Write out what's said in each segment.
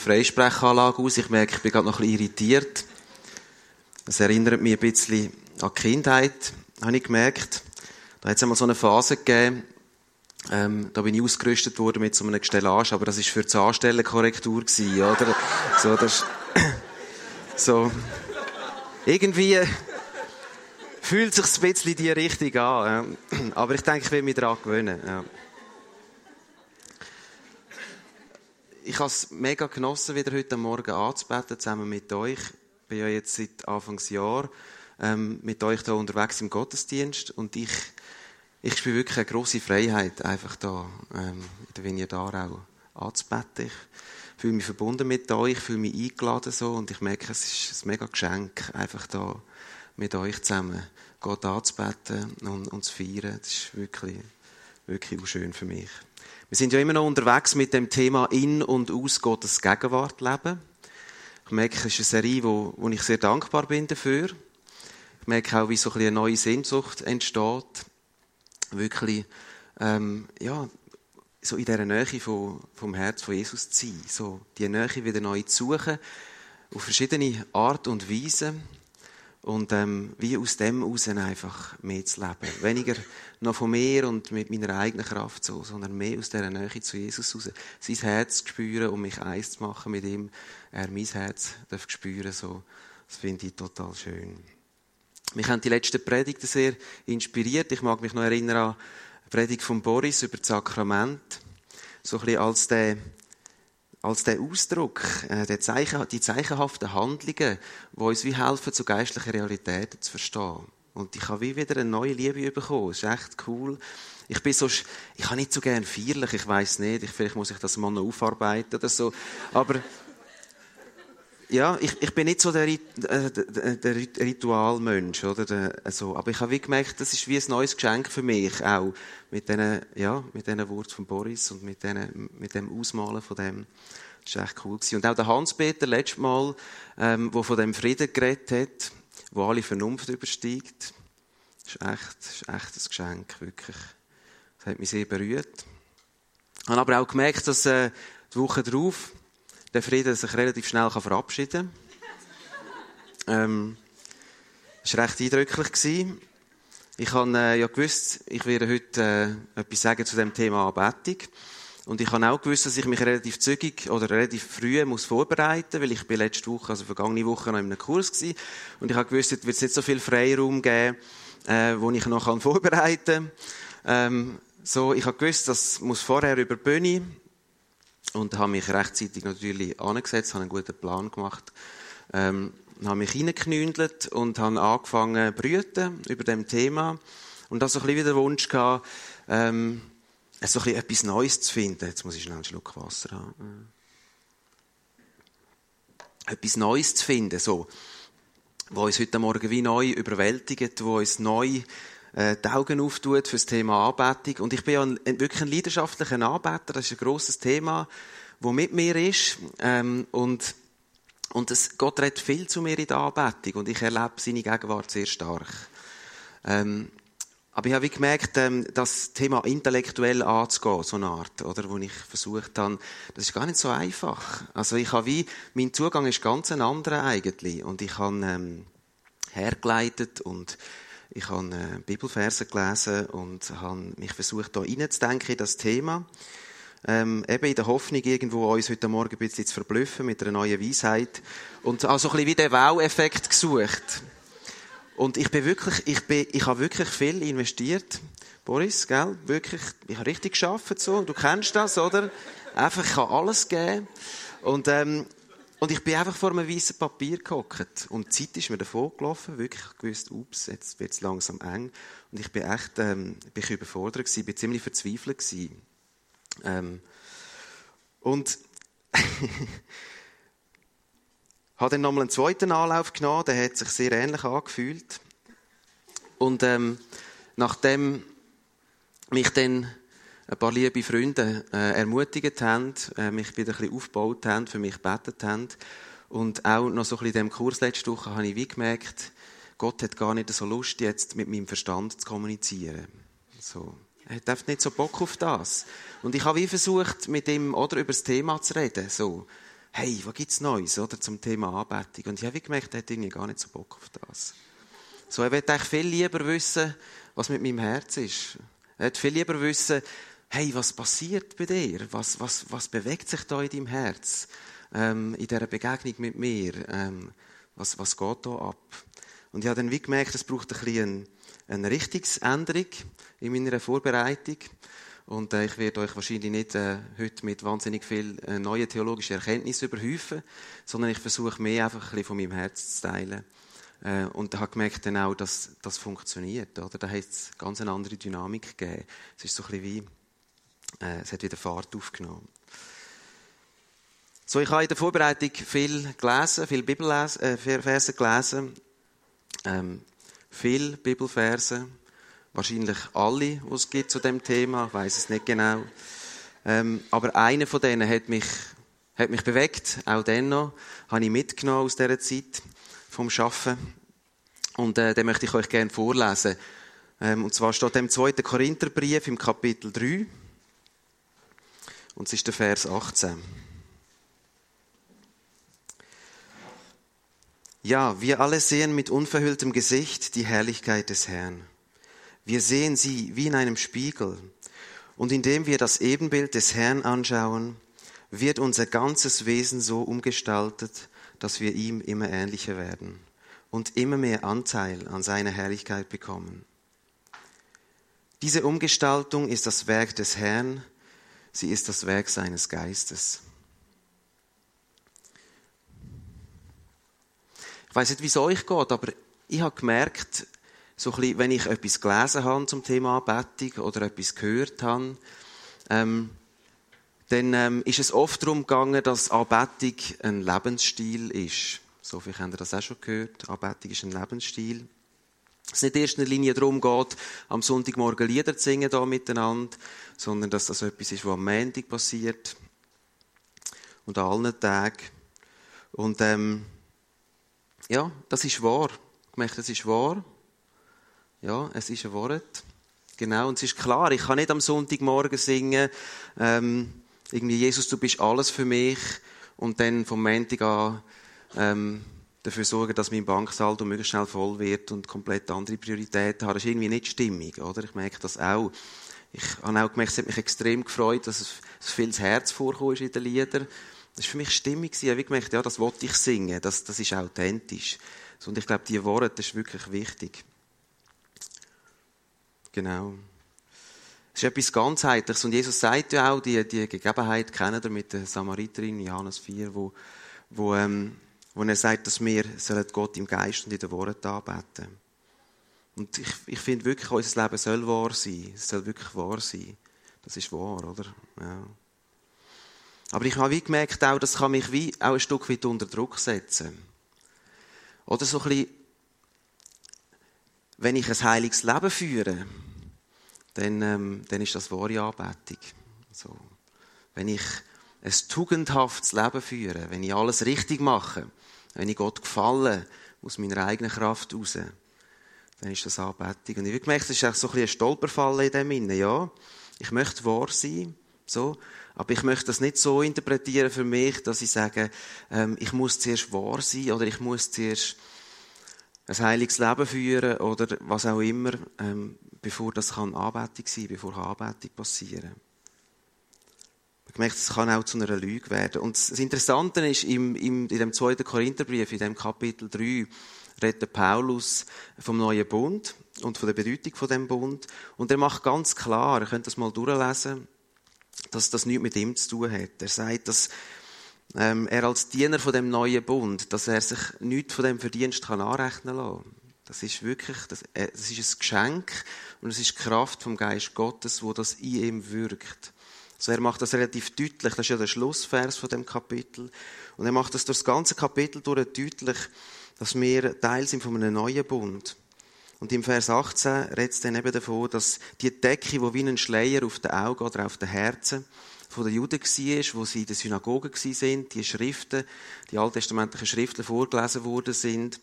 Freisprechanlage aus. Ich merke, ich bin gerade noch ein bisschen irritiert. Das erinnert mich ein bisschen an die Kindheit, habe ich gemerkt. Da hat es einmal so eine Phase gegeben, ähm, da bin ich ausgerüstet worden mit so einer Gestellage, aber das ist für die Anstellenkorrektur gewesen, oder? So, das, so. Irgendwie fühlt sich ein bisschen die Richtung an. Aber ich denke, ich will mich daran gewöhnen. Ja. Ich habe es mega genossen, wieder heute Morgen anzubeten, zusammen mit euch. Ich bin ja jetzt seit Anfangsjahr ähm, mit euch da unterwegs im Gottesdienst und ich ich spüre wirklich eine grosse Freiheit, einfach da ähm, in der Vignette auch anzubeten. Ich fühle mich verbunden mit euch, fühle mich eingeladen so und ich merke, es ist ein mega Geschenk, einfach da mit euch zusammen Gott anzubeten und, und zu feiern. Das ist wirklich, wirklich auch schön für mich. Wir sind ja immer noch unterwegs mit dem Thema in und aus Gottes Gegenwart leben. Ich merke, es ist eine Serie, wo, wo ich sehr dankbar bin dafür. Ich merke auch, wie so ein eine neue Sehnsucht entsteht wirklich, ähm, ja, so in dieser Nähe vom, vom Herz von Jesus zu sein. So, die Nähe wieder neu zu suchen, auf verschiedene Art und Weise. Und ähm, wie aus dem heraus einfach mehr zu leben. Weniger noch von mir und mit meiner eigenen Kraft so, sondern mehr aus dieser Nähe zu Jesus raus. Sein Herz zu spüren und mich eins zu machen mit ihm. Er mein Herz darf spüren. So. Das finde ich total schön. Mich haben die letzten Predigten sehr inspiriert. Ich mag mich noch erinnern an die Predigt von Boris über das Sakrament. So ein bisschen als der, als der Ausdruck, äh, der Zeichen, die zeichenhaften Handlungen, die uns wie helfen, zu geistlichen Realitäten zu verstehen. Und ich habe wie wieder eine neue Liebe bekommen. Das ist echt cool. Ich bin so, ich habe nicht so gern feierlich, ich weiß nicht, ich, vielleicht muss ich das mal noch aufarbeiten oder so. Aber ja, ich, ich bin nicht so der, äh, der, der Ritualmensch, oder? Der, also, aber ich habe wie gemerkt, das ist wie ein neues Geschenk für mich, auch mit diesen, ja, mit diesen Worten von Boris und mit, denen, mit dem Ausmalen von dem. Das war echt cool. Gewesen. Und auch der Hans-Peter, letztes Mal, ähm, wo von dem Frieden geredet hat, wo alle Vernunft übersteigt. Das ist echt, das ist echt ein Geschenk, wirklich. Das hat mich sehr berührt. Ich habe aber auch gemerkt, dass äh, die Woche darauf, der Frieden sich relativ schnell verabschieden kann. Ähm, das war recht eindrücklich. Ich habe äh, ja gewusst, ich werde heute äh, etwas sagen zu dem Thema Anbetung. Und ich habe auch gewusst, dass ich mich relativ zügig oder relativ früh muss vorbereiten weil ich bin letzte Woche, also vergangene Woche, noch in einem Kurs war. Und ich habe gewusst, es wird nicht so viel Freiraum geben, äh, wo ich noch vorbereiten kann. Ähm, so, ich habe gewusst, das muss vorher über die Bühne und habe mich rechtzeitig natürlich angesetzt, habe einen guten Plan gemacht, ähm, habe mich hineingeknündelt und habe angefangen zu brüten über dem Thema und habe so ein bisschen wieder Wunsch gehabt, ähm, so ein bisschen etwas Neues zu finden. Jetzt muss ich schnell einen Schluck Wasser haben. Etwas Neues zu finden, so, wo uns heute Morgen wie neu überwältigt, wo uns neu die Augen auftut für das Thema Anbetung. Und ich bin ja ein, wirklich ein leidenschaftlicher Anbeter. Das ist ein grosses Thema, das mit mir ist. Ähm, und und es, Gott redet viel zu mir in der Anbetung und ich erlebe seine Gegenwart sehr stark. Ähm, aber ich habe gemerkt, ähm, das Thema intellektuell anzugehen, so eine Art, oder, wo ich versucht habe, das ist gar nicht so einfach. Also ich habe wie, mein Zugang ist ganz ein anderer eigentlich und ich habe ähm, hergeleitet und ich habe äh, Bibelverse gelesen und habe mich versucht, da reinzudenken in das Thema. Ähm, eben in der Hoffnung, irgendwo uns heute Morgen ein bisschen zu verblüffen mit einer neuen Weisheit. Und also ein bisschen wie den Wow-Effekt gesucht. Und ich bin wirklich, ich bin, ich habe wirklich viel investiert. Boris, gell? Wirklich, ich habe richtig geschafft so. Du kennst das, oder? Einfach, ich kann alles geben. Und, ähm, und ich bin einfach vor einem weißen Papier gehockt. Und die Zeit ist mir davon gelaufen. Wirklich, ich gewusst, ups, jetzt wird es langsam eng. Und ich bin echt, ähm, bin ich überfordert gewesen, bin ziemlich verzweifelt gewesen. Ähm, und habe dann nochmal einen zweiten Anlauf genommen, der hat sich sehr ähnlich angefühlt. Und ähm, nachdem mich dann ein paar liebe Freunde äh, ermutigt haben, äh, mich wieder ein bisschen aufgebaut haben, für mich gebetet haben. Und auch noch so ein bisschen in dem Kurs letzte Woche habe ich wie gemerkt, Gott hat gar nicht so Lust, jetzt mit meinem Verstand zu kommunizieren. So. Er hat nicht so Bock auf das. Und ich habe wie versucht, mit ihm oder über das Thema zu reden. So. hey, was gibt's Neues, oder, zum Thema Anbetung? Und ich habe gemerkt, er hat irgendwie gar nicht so Bock auf das. So, er will eigentlich viel lieber wissen, was mit meinem Herz ist. Er will viel lieber wissen, hey, was passiert bei dir? Was, was, was bewegt sich da in deinem Herz? Ähm, in dieser Begegnung mit mir? Ähm, was, was geht da ab? Und ich habe dann wie gemerkt, es braucht ein bisschen eine, Richtungsänderung in meiner Vorbereitung. Und äh, ich werde euch wahrscheinlich nicht äh, heute mit wahnsinnig viel äh, neuen theologischen Erkenntnissen überhäufen, sondern ich versuche mehr einfach ein bisschen von meinem Herz zu teilen. Äh, und da habe gemerkt dann auch, dass das funktioniert. Oder? Da hat es ganz eine andere Dynamik gegeben. Es ist so ein bisschen wie, äh, es hat wieder Fahrt aufgenommen. So, ich habe in der Vorbereitung viel gelesen, viel Bibelverse äh, gelesen, ähm, viel Bibelverse, wahrscheinlich alle, die es gibt zu dem Thema, ich weiß es nicht genau. Ähm, aber einer von denen hat mich, hat mich bewegt, auch den habe ich mitgenommen aus dieser Zeit vom Schaffen und äh, den möchte ich euch gerne vorlesen. Ähm, und zwar steht im 2. Korintherbrief im Kapitel 3 und es ist der Vers 18. Ja, wir alle sehen mit unverhülltem Gesicht die Herrlichkeit des Herrn. Wir sehen sie wie in einem Spiegel. Und indem wir das Ebenbild des Herrn anschauen, wird unser ganzes Wesen so umgestaltet, dass wir ihm immer ähnlicher werden und immer mehr Anteil an seiner Herrlichkeit bekommen. Diese Umgestaltung ist das Werk des Herrn, sie ist das Werk seines Geistes. Ich weiß nicht, wie es euch geht, aber ich habe gemerkt, so bisschen, wenn ich etwas gelesen habe zum Thema Anbetung oder etwas gehört habe, ähm, dann ähm, ist es oft darum gegangen, dass Anbetung ein Lebensstil ist. So viel ihr das auch schon gehört. Anbetung ist ein Lebensstil. Es nicht in erster Linie darum geht, am Sonntagmorgen Lieder zu singen da miteinander, sondern dass das etwas ist, was am Montag passiert und an allen Tagen. Und ähm, ja, das ist wahr. Ich möchte, das ist wahr. Ja, es ist ein Wort. Genau, und es ist klar, ich kann nicht am Sonntagmorgen singen, ähm, irgendwie, Jesus, du bist alles für mich, und dann vom Montag an ähm, dafür sorgen, dass mein Banksaldo möglichst schnell voll wird und komplett andere Prioritäten habe. Das ist irgendwie nicht stimmig, oder? Ich merke das auch. Ich habe auch gemerkt, es hat mich extrem gefreut, dass es, viel Herz vorkommt in den Liedern. Das war für mich stimmig. Ich habe gemerkt, ja, das wollte ich singen. Das, das ist authentisch. Und ich glaube, diese Worte, das ist wirklich wichtig. Genau. Es ist etwas ganzheitliches. Und Jesus sagt ja auch, die, die Gegebenheit kennen wir mit der Samariterin, Johannes 4, wo, wo, ähm, wo er sagt, dass wir Gott im Geist und in den Worten anbeten. Und ich, ich finde wirklich, unser Leben soll wahr sein. Es soll wirklich wahr sein. Das ist wahr, oder? Ja. Aber ich habe wie gemerkt, auch, das kann mich wie auch ein Stück weit unter Druck setzen. Oder so ein bisschen, wenn ich ein heiliges Leben führe, dann, ähm, dann ist das wahre Anbetung. So. Wenn ich ein tugendhaftes Leben führe, wenn ich alles richtig mache, wenn ich Gott gefalle, aus meiner eigenen Kraft raus, dann ist das Anbetung. Und ich habe gemerkt, es ist so ein, bisschen ein Stolperfall in dem Innen, ja. Ich möchte wahr sein, so. Aber ich möchte das nicht so interpretieren für mich, dass ich sage, ähm, ich muss zuerst wahr sein oder ich muss zuerst ein heiliges Leben führen oder was auch immer, ähm, bevor das kann Anbetung sein, bevor Anbetung passieren. Ich merke, es kann auch zu einer Lüge werden. Und das Interessante ist, im, im, in dem zweiten Korintherbrief, in dem Kapitel 3, redet Paulus vom neuen Bund und von der Bedeutung von dem Bund. Und er macht ganz klar, ihr könnt das mal durchlesen, dass das nichts mit ihm zu tun hat. Er sagt, dass ähm, er als Diener von dem neuen Bund, dass er sich nichts von dem Verdienst kann anrechnen kann. Das ist wirklich, das, äh, das ist ein Geschenk und es ist die Kraft vom Geist Gottes, wo das in ihm wirkt. Also er macht das relativ deutlich. Das ist ja der Schlussvers von dem Kapitel. Und er macht das durch das ganze Kapitel durch deutlich, dass wir Teil sind von einem neuen Bund. Und im Vers 18 redet es dann eben davon, dass die Decke, die wie ein Schleier auf den Augen oder auf den Herzen von den Juden war, wo sie in der Synagoge sind, die Schriften, die alttestamentlichen Schriften vorgelesen worden sind,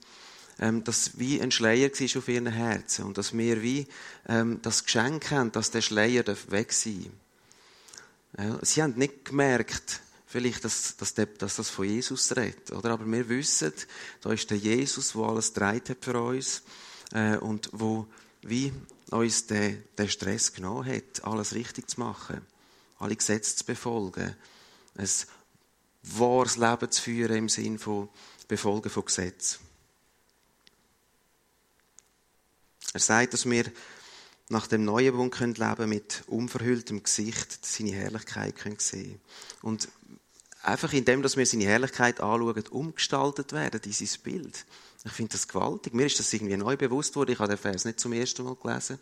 ähm, dass wie ein Schleier war auf ihren Herzen und dass wir wie ähm, das Geschenk haben, dass der Schleier weg sein darf. Sie haben nicht gemerkt, vielleicht, dass, dass, dass das von Jesus redet, oder? Aber wir wissen, da ist der Jesus, der alles dreit hat für uns, äh, und wo, wie uns den, den Stress genommen hat, alles richtig zu machen, alle Gesetze zu befolgen, ein wahres Leben zu führen im Sinn von Befolgen von Gesetzen. Er sagt, dass wir nach dem neuen Bund können leben mit unverhülltem Gesicht seine Herrlichkeit können sehen. Und einfach indem dass wir seine Herrlichkeit anschauen umgestaltet werden in sein Bild. Ich finde das gewaltig. Mir ist das irgendwie neu bewusst worden. Ich habe den Vers nicht zum ersten Mal gelesen.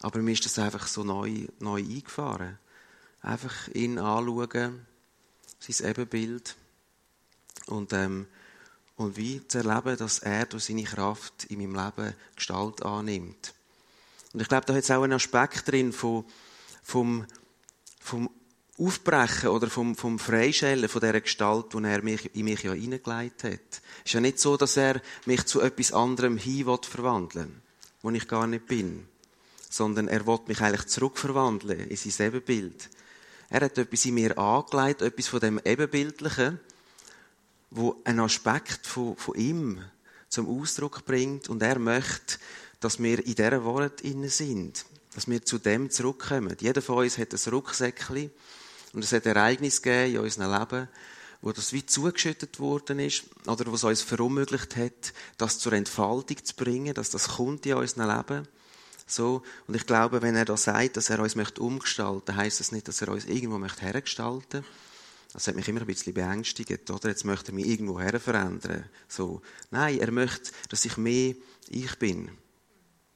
Aber mir ist das einfach so neu, neu eingefahren. Einfach ihn anschauen sein Ebenbild und ähm, und wie zu erleben, dass er durch seine Kraft in meinem Leben Gestalt annimmt. Und ich glaube, da hat es auch einen Aspekt drin von, vom, vom Aufbrechen oder vom, vom Freischellen von dieser Gestalt, die er mich, in mich ja hineingelegt hat. Es ist ja nicht so, dass er mich zu etwas anderem hin verwandeln wo ich gar nicht bin. Sondern er will mich eigentlich zurückverwandeln in sein Ebenbild. Er hat etwas in mir angelegt, etwas von dem Ebenbildlichen, wo einen Aspekt von, von ihm zum Ausdruck bringt und er möchte, dass wir in dieser Wort sind, dass wir zu dem zurückkommen. Jeder von uns hat ein Rucksäckchen und es hat Ereignisse gegeben in unserem Leben, wo das wie zugeschüttet worden ist oder was uns verunmöglicht hat, das zur Entfaltung zu bringen, dass das kommt in unserem Leben. So. Und ich glaube, wenn er da sagt, dass er uns möchte umgestalten, heißt das nicht, dass er uns irgendwo möchte hergestalten das hat mich immer ein bisschen beängstigt, oder? Jetzt möchte er mich irgendwo her verändern. So. Nein, er möchte, dass ich mehr ich bin.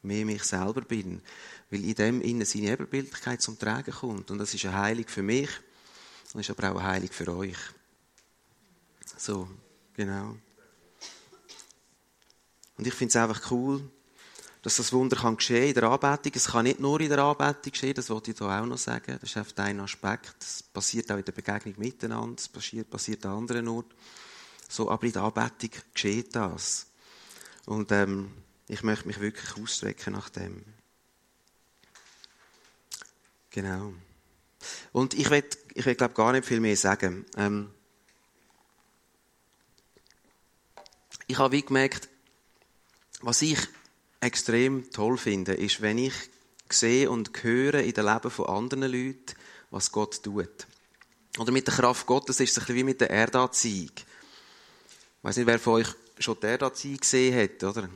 Mehr mich selber bin. Weil in dem innen seine Ebenbildlichkeit zum Tragen kommt. Und das ist eine Heilung für mich. Und ist aber auch eine Heilung für euch. So, genau. Und ich finde es einfach cool, dass das Wunder kann geschehen in der Anbetung. Es kann nicht nur in der Anbetung geschehen, das wollte ich hier auch noch sagen. Das ist einfach ein Aspekt. Es passiert auch in der Begegnung miteinander, es passiert, passiert an anderen Orten. So, aber in der Anbetung geschieht das. Und ähm, ich möchte mich wirklich ausstrecken nach dem. Genau. Und ich will, ich will glaube gar nicht viel mehr sagen. Ähm, ich habe wie gemerkt, was ich extrem toll finde, ist, wenn ich sehe und höre in den Leben von anderen Leuten, was Gott tut. Oder mit der Kraft Gottes ist es ein bisschen wie mit der Erdanziehung. Ich weiß nicht, wer von euch schon die Erdanziehung gesehen hat, oder?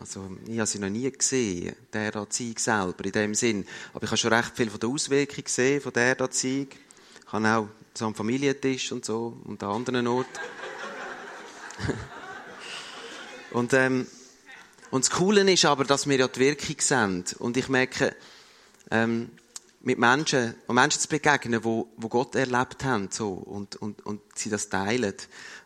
Also, ich habe sie noch nie gesehen, die Erdanziehung selber, in dem Sinn. Aber ich habe schon recht viel von der Auswirkung gesehen, von der Erdanziehung. Ich habe auch so am Familientisch und so, und an anderen Orten. und, ähm, und das Coole ist aber, dass wir ja die Wirkung sehen. Und ich merke, ähm, mit Menschen, und Menschen zu begegnen, wo, wo Gott erlebt haben, so, und, und, und sie das teilen,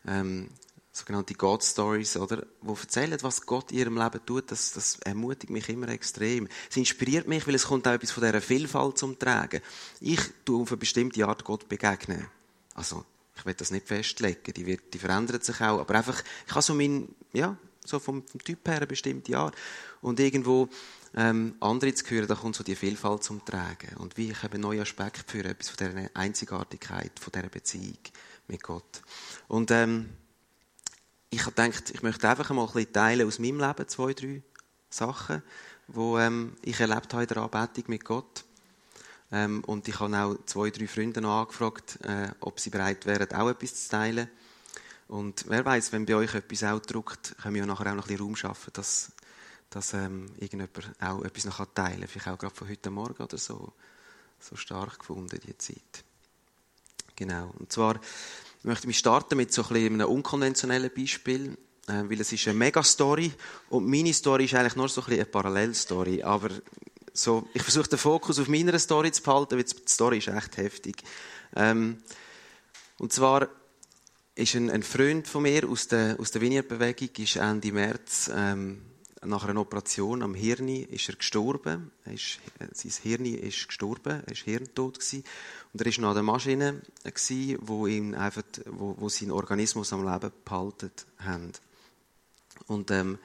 ähm, sogenannte God Stories, oder, wo erzählen, was Gott in ihrem Leben tut, das, das ermutigt mich immer extrem. Es inspiriert mich, weil es kommt auch etwas von dieser Vielfalt zum Tragen. Ich tue auf eine bestimmte Art Gott begegnen. Also, ich will das nicht festlegen, die, wird, die verändert sich auch, aber einfach, ich habe so mein, ja, so vom, vom Typ her eine bestimmte Art. Und irgendwo ähm, andere zu hören, da kommt so die Vielfalt zum Tragen. Und wie ich eben neue Aspekte führe, etwas von dieser Einzigartigkeit, von dieser Beziehung mit Gott. Und ähm, ich habe gedacht, ich möchte einfach mal ein bisschen teilen aus meinem Leben, zwei, drei Sachen, die ähm, ich erlebt habe in der Anbetung mit Gott. Ähm, und ich habe auch zwei, drei Freunde noch angefragt, äh, ob sie bereit wären, auch etwas zu teilen. Und wer weiß, wenn bei euch etwas auch druckt, können wir nachher auch noch ein bisschen Raum schaffen, dass, dass ähm, irgendjemand auch etwas noch teilen kann. Vielleicht auch gerade von heute Morgen oder so. So stark gefunden, die Zeit. Genau. Und zwar möchte ich starten mit so einem unkonventionellen Beispiel, äh, weil es ist eine Mega-Story und meine Story ist eigentlich nur so ein eine Parallelstory. Aber so, ich versuche den Fokus auf meiner Story zu behalten, weil die Story ist echt heftig. Ähm, und zwar ist ein, Freund von mir aus der, Vineyard-Bewegung, Ende März ähm, nach einer Operation am Hirn ist er gestorben. Er ist, äh, sein Hirn ist gestorben, er war hirntot. Gewesen. Und er war noch an der Maschine, gewesen, wo, ihn einfach, wo, wo seinen Organismus am Leben behalten haben. Und ähm,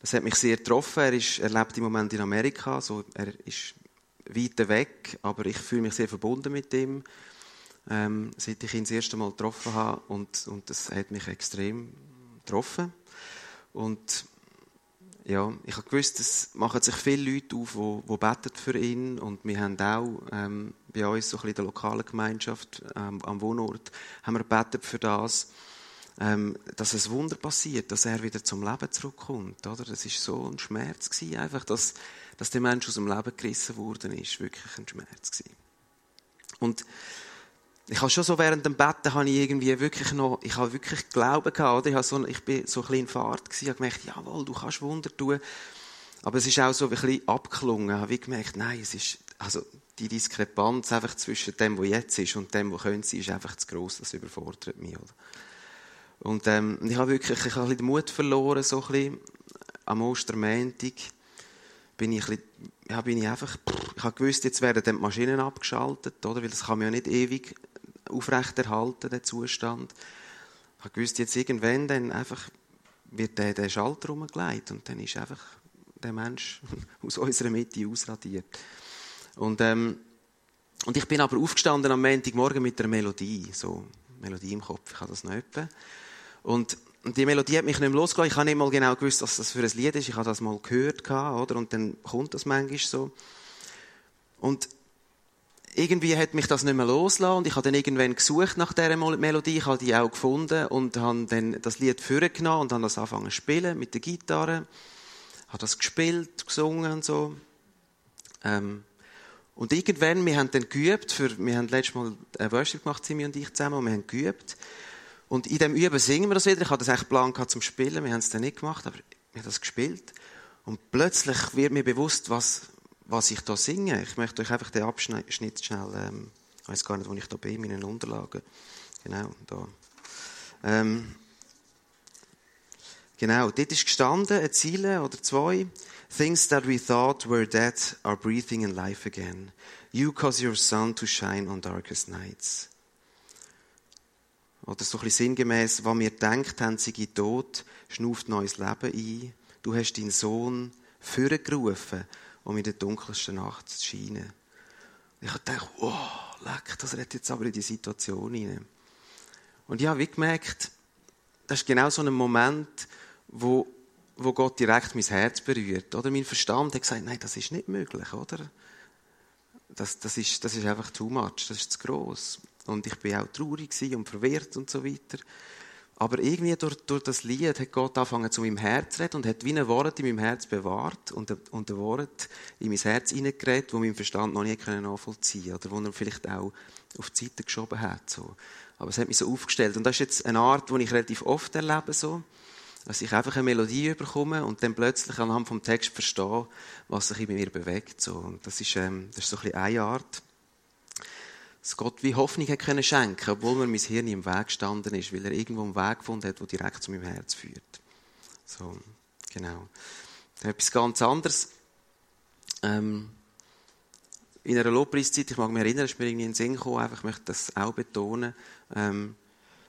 das hat mich sehr getroffen. Er, ist, er lebt im Moment in Amerika, so, er ist weit weg, aber ich fühle mich sehr verbunden mit ihm. ähm, seit ich ihn das erste Mal getroffen habe. Und, und das hat mich extrem getroffen. Und ja, ich habe gewusst, es machen sich viele Leute auf, die, die beten für ihn. Und wir haben auch ähm, bei uns, so ein bisschen in der lokalen Gemeinschaft, ähm, am Wohnort, haben wir gebetet für das, ähm, dass es Wunder passiert, dass er wieder zum Leben zurückkommt. Oder? Das ist so ein Schmerz gewesen, einfach, dass, dass der Mensch aus dem Leben gerissen worden ist. Wirklich ein Schmerz gewesen. Und ich habe schon so während dem Betten habe ich irgendwie wirklich noch, ich habe wirklich Glauben gehabt, oder? Ich, habe so, ich bin so ein bisschen in Fahrt gewesen, ich habe gemerkt, jawohl, du kannst Wunder tun. Aber es ist auch so ein bisschen abgelungen. Ich habe gemerkt, nein, es ist, also, die Diskrepanz einfach zwischen dem, was jetzt ist und dem, was könnte sein, ist einfach zu gross, das überfordert mich, oder? Und, ähm, ich habe wirklich, ich habe ein bisschen den Mut verloren, so ein bisschen. Am Ostermäntig bin ich ein bisschen, ja, bin ich einfach, ich habe gewusst, jetzt werden die Maschinen abgeschaltet, oder? Weil das kann man ja nicht ewig aufrechterhalten, den Zustand. Ich gewusst, jetzt irgendwann dann einfach wird der, der Schalter umgelegt und dann ist einfach der Mensch aus unserer Mitte ausradiert. Und, ähm, und ich bin aber aufgestanden am Montagmorgen mit einer Melodie, so Melodie im Kopf, ich habe das. Und, und die Melodie hat mich nicht mehr losgelassen. Ich habe nicht mal genau gewusst, was das für ein Lied ist. Ich habe das mal gehört, oder? Und dann kommt das manchmal so. Und irgendwie hat mich das nicht mehr losgelassen und ich habe dann irgendwann gesucht nach dieser Melodie, ich habe die auch gefunden und habe dann das Lied vorgenommen und habe das angefangen zu spielen mit der Gitarre, habe das gespielt, gesungen und so. Ähm, und irgendwann, wir haben dann geübt, für, wir haben letztes Mal ein Worship gemacht, Simi und ich zusammen, und wir haben geübt. Und in dem Üben singen wir das wieder. Ich hatte das echt Plan zum Spielen, wir haben es dann nicht gemacht, aber wir haben das gespielt. Und plötzlich wird mir bewusst, was, was ich da singe. Ich möchte euch einfach den Abschnitt schnell, ähm, ich weiß gar nicht, wo ich da bin, in meinen Unterlagen. Genau, da. Ähm, genau, dort ist gestanden, ein Ziele oder zwei. Things that we thought were dead are breathing in life again. You cause your sun to shine on darkest nights. Oder so ein bisschen sinngemäß, was wir denkt haben, sie tot, schnuft neues Leben ein. Du hast deinen Sohn vorgerufen um in der dunkelsten Nacht zu scheinen. Ich habe gedacht, oh, leck, das redet jetzt aber in die Situation hinein. Und ich habe wie gemerkt, das ist genau so ein Moment, wo, wo Gott direkt mein Herz berührt. Oder mein Verstand hat gesagt, nein, das ist nicht möglich, oder? Das, das, ist, das ist einfach too much, das ist zu gross. Und ich bin auch traurig und verwirrt und so weiter. Aber irgendwie durch, durch das Lied hat Gott angefangen zu meinem Herz zu reden und hat wie ein Wort in meinem Herz bewahrt und, und ein Wort in mein Herz hineingeredet, das mein Verstand noch nie nachvollziehen konnte. Oder wo er vielleicht auch auf die Seite geschoben hat. So. Aber es hat mich so aufgestellt. Und das ist jetzt eine Art, die ich relativ oft erlebe. So. Dass ich einfach eine Melodie überkomme und dann plötzlich anhand vom Text verstehe, was sich in mir bewegt. So. Und das ist, ähm, das ist so ein bisschen eine Art dass Gott wie Hoffnung hat können schenken, obwohl mir mein Hirn im Weg gestanden ist, weil er irgendwo einen Weg gefunden hat, der direkt zu meinem Herz führt. So, genau. Dann etwas ganz anderes. Ähm, in einer Lobpreiszeit, ich mag mich erinnern, ist mir irgendwie in den Sinn gekommen, einfach, möchte das auch betonen. Ähm,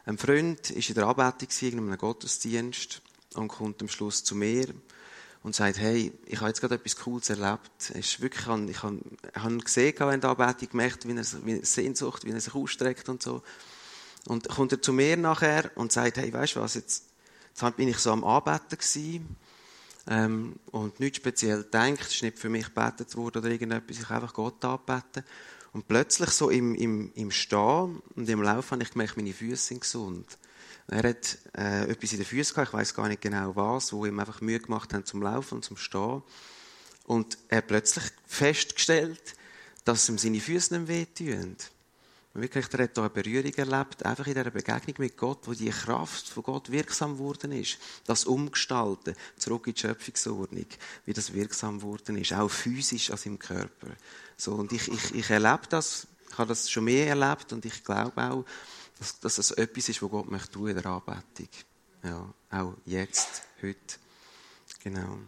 ein Freund war in der Anbetung in einem Gottesdienst und kommt am Schluss zu mir und sagt, hey, ich habe jetzt gerade etwas Cooles erlebt. Es wirklich, ich habe, ich habe gesehen, während der Anbetung gemerkt, wie er, wie Sehnsucht, wie er sich ausstreckt und so. Und kommt er zu mir nachher und sagt, hey, weißt du was, jetzt, jetzt bin ich so am Anbeten ähm, und nichts speziell denkt, es ist nicht für mich gebetet worden oder irgendetwas, ich einfach Gott anbeten. Und plötzlich so im, im, im Stehen und im Laufen habe ich gemerkt, meine Füße sind gesund. Er hat äh, etwas in den Füßen gehabt, ich weiß gar nicht genau was, wo ihm einfach Mühe gemacht haben zum Laufen und zum Stehen. Und er hat plötzlich festgestellt, dass ihm seine Füße nicht wehtun. Und wirklich, er hat hier eine Berührung erlebt, einfach in dieser Begegnung mit Gott, wo die Kraft von Gott wirksam geworden ist. Das Umgestalten, zurück in die Schöpfungsordnung, wie das wirksam geworden ist, auch physisch an seinem Körper. So, und ich, ich, ich erlebe das, ich habe das schon mehr erlebt und ich glaube auch, dass, dass es etwas ist, was Gott möchte tun in der Anbetung. Ja, auch jetzt, heute. Genau.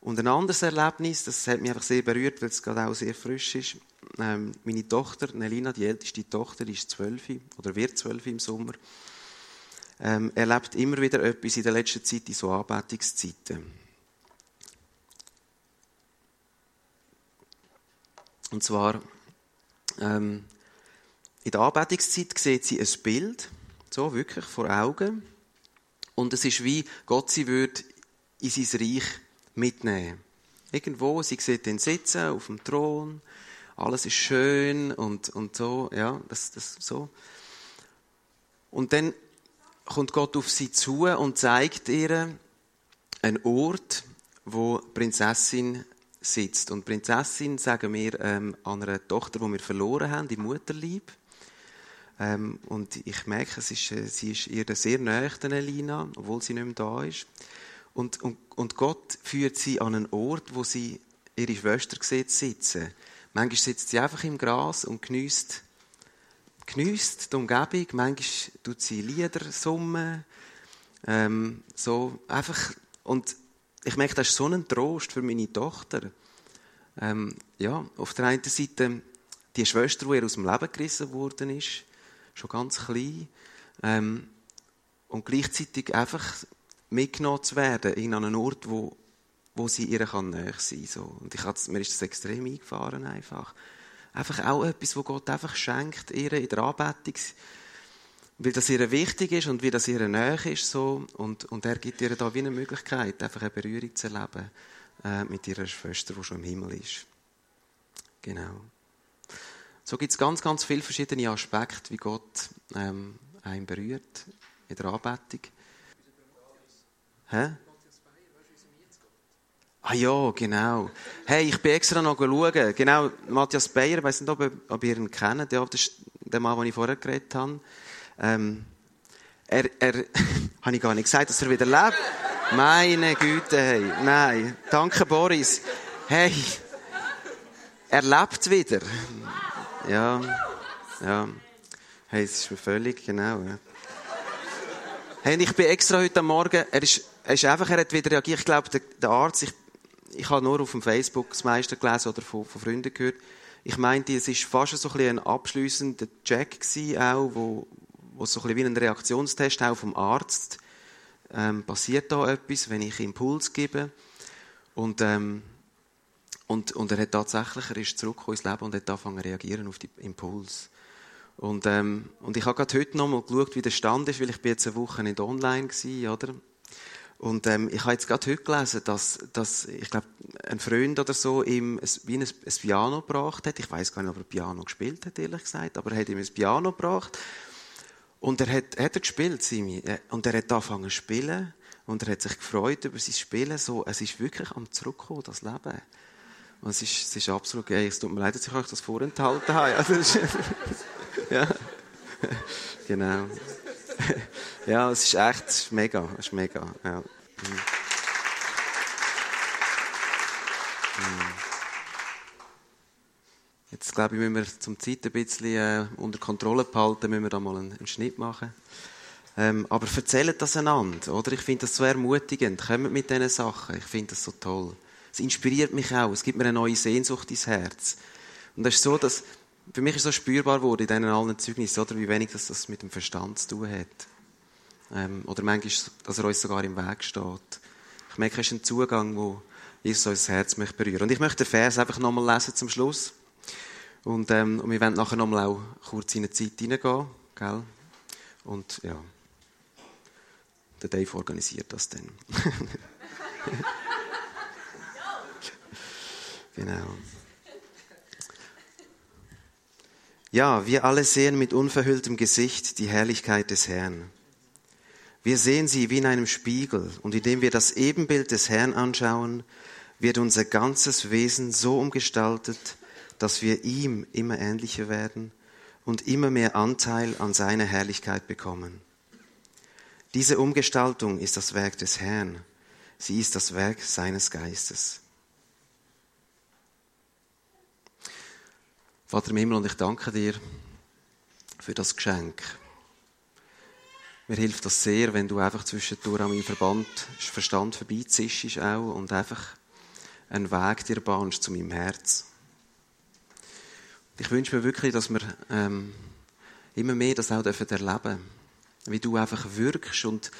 Und ein anderes Erlebnis, das hat mich einfach sehr berührt, weil es gerade auch sehr frisch ist. Ähm, meine Tochter, Nelina, die älteste Tochter, ist zwölf oder wird zwölf im Sommer. Ähm, erlebt immer wieder etwas in der letzten Zeit, in so Anbetungszeiten. Und zwar ähm, in der Anbetungszeit sieht sie ein Bild, so wirklich vor Augen. Und es ist wie Gott sie würde in sein Reich mitnehmen. Irgendwo, sie sieht ihn sitzen auf dem Thron, alles ist schön und, und so, ja, das, das so. Und dann kommt Gott auf sie zu und zeigt ihr einen Ort, wo Prinzessin sitzt. Und Prinzessin sagen wir ähm, an einer Tochter, die wir verloren haben, im Mutterlieb. Ähm, und ich merke, es ist, äh, sie ist ihr sehr nahe, Elina, obwohl sie nicht mehr da ist. Und, und, und Gott führt sie an einen Ort, wo sie ihre Schwester sieht sitzen. Manchmal sitzt sie einfach im Gras und genießt, genießt die Umgebung. Manchmal tut sie Lieder summen. Ähm, so einfach. Und ich merke, das ist so ein Trost für meine Tochter. Ähm, ja, auf der einen Seite die Schwester, die ihr aus dem Leben gerissen worden ist, schon ganz klein. Ähm, und gleichzeitig einfach mitgenommen zu werden in einen Ort, wo, wo sie ihr kann näher sein so. Und ich mir ist das extrem eingefahren einfach. Einfach auch etwas, wo Gott einfach schenkt ihr in der Anbetung, weil das ihr wichtig ist und wie das ihr näher ist so. Und, und er gibt ihr da wie eine Möglichkeit, einfach eine Berührung zu erleben äh, mit ihrer Schwester, die schon im Himmel ist. Genau. So gibt es ganz, ganz viele verschiedene Aspekte, wie Gott ähm, einen berührt in der Anbetung. Hä? Ah ja, genau. Hey, ich bin extra noch schauen. Genau, Matthias Bayer, ich weiß nicht, ob, ihr, ob ihr ihn kennt. Ja, das ist der Mann, den ich vorher geredet habe. Ähm, er, er, habe ich gar nicht gesagt, dass er wieder lebt? Meine Güte, hey. Nein. Danke, Boris. Hey. Er lebt wieder. Ja. Ja. Hey, es ist mir völlig, genau, ja. Hey, ich bin extra heute Morgen, er ist, er ist einfach, er hat wieder reagiert. Ich glaube, der, der Arzt, ich, ich habe nur auf dem Facebook das meiste gelesen oder von, von Freunden gehört. Ich meinte, es ist fast so ein, ein abschließender Check gewesen, auch, wo, wo so ein wie ein Reaktionstest auch vom Arzt ähm, passiert da etwas, wenn ich Impuls gebe. Und, ähm, und, und er hat tatsächlich, er ist zurückgekommen ins Leben und hat angefangen zu reagieren auf die Impuls. Und, ähm, und ich habe gerade heute noch mal geschaut, wie der Stand ist, weil ich bin jetzt eine Woche nicht online war, oder? Und ähm, ich habe jetzt gerade heute gelesen, dass, dass ich glaube, ein Freund oder so ihm ein, wie ein, ein Piano gebracht hat. Ich weiß gar nicht, ob er Piano gespielt hat, ehrlich gesagt, aber er hat ihm ein Piano gebracht. Und er hat, hat er gespielt, Simi. Und er hat angefangen zu spielen. Und er hat sich gefreut über sein Spielen. So, es ist wirklich am Zurückkommen, das Leben. Und es ist, es ist absolut geil. Es tut mir leid, dass ich euch das vorenthalten habe. Also, ja. genau. ja, es ist echt mega. Es ist mega. Ja. Mhm. Jetzt glaube ich, müssen wir zum Zeit ein bisschen äh, unter Kontrolle behalten, müssen wir da mal einen, einen Schnitt machen. Ähm, aber erzählt das einander, oder? Ich finde das so ermutigend. Kommt mit diesen Sachen. Ich finde das so toll. Es inspiriert mich auch. Es gibt mir eine neue Sehnsucht ins Herz. Und das ist so, dass für mich ist so spürbar wurde in diesen allen Zeugnissen, oder wie wenig das, das mit dem Verstand zu tun hat. Ähm, oder manchmal, dass er uns sogar im Weg steht. Ich merke, es ist ein Zugang, wo Jesus unser Herz möchte berühren. Und ich möchte den Vers einfach nochmal lesen zum Schluss. Und, ähm, und wir werden nachher nochmal auch kurz in eine Zeit hineingehen. Gell? Und ja, der Dave organisiert das dann. genau. Ja, wir alle sehen mit unverhülltem Gesicht die Herrlichkeit des Herrn. Wir sehen sie wie in einem Spiegel, und indem wir das Ebenbild des Herrn anschauen, wird unser ganzes Wesen so umgestaltet, dass wir ihm immer ähnlicher werden und immer mehr Anteil an seiner Herrlichkeit bekommen. Diese Umgestaltung ist das Werk des Herrn. Sie ist das Werk seines Geistes. Vater im Himmel, und ich danke dir für das Geschenk. Mir hilft das sehr, wenn du einfach zwischendurch an meinem Verband, Verstand vorbeizischst auch und einfach einen Weg dir bahnst zu meinem Herz. Ich wünsche mir wirklich, dass wir ähm, immer mehr das auch erleben dürfen. Wie du einfach wirkst und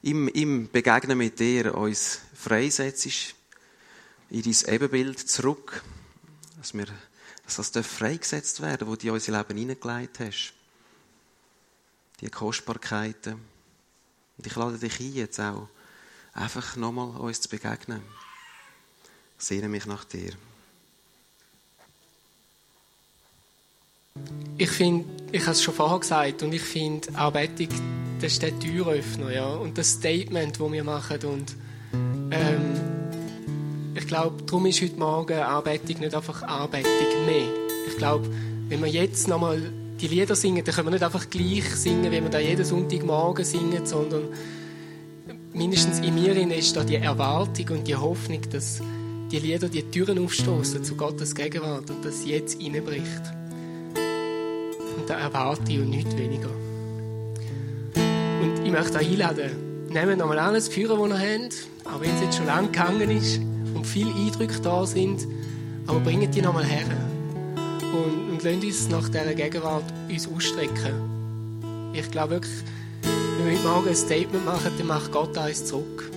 im, im Begegnen mit dir uns freisetzt in dein Ebenbild zurück. Dass wir dass das freigesetzt werden wo du in unser Leben hineingelegt hast. Die Kostbarkeiten. Und ich lade dich ein, jetzt auch, einfach nochmal uns zu begegnen. Ich sehne mich nach dir. Ich finde, ich habe es schon vorher gesagt, und ich finde, Arbeitung, das ist der Türöffner, ja, und das Statement, das wir machen. Und ähm, ich glaube, darum ist heute Morgen Arbeitung nicht einfach Arbeitung mehr. Ich glaube, wenn wir jetzt nochmal die Lieder singen, dann können wir nicht einfach gleich singen, wie wir da jeden Sonntagmorgen singen, sondern mindestens in mir ist da die Erwartung und die Hoffnung, dass die Lieder die Türen aufstoßen zu Gottes Gegenwart und das jetzt reinbricht. Und da erwarte ich und nichts weniger. Und ich möchte euch einladen, nehmt nochmal alles Führer, das ihr habt, auch wenn es jetzt schon lang gegangen ist und viele Eindrücke da sind, aber bringt die nochmal her. Und, und lasst uns nach dieser Gegenwart uns ausstrecken. Ich glaube wirklich, wenn wir heute Morgen ein Statement machen, dann macht Gott uns zurück.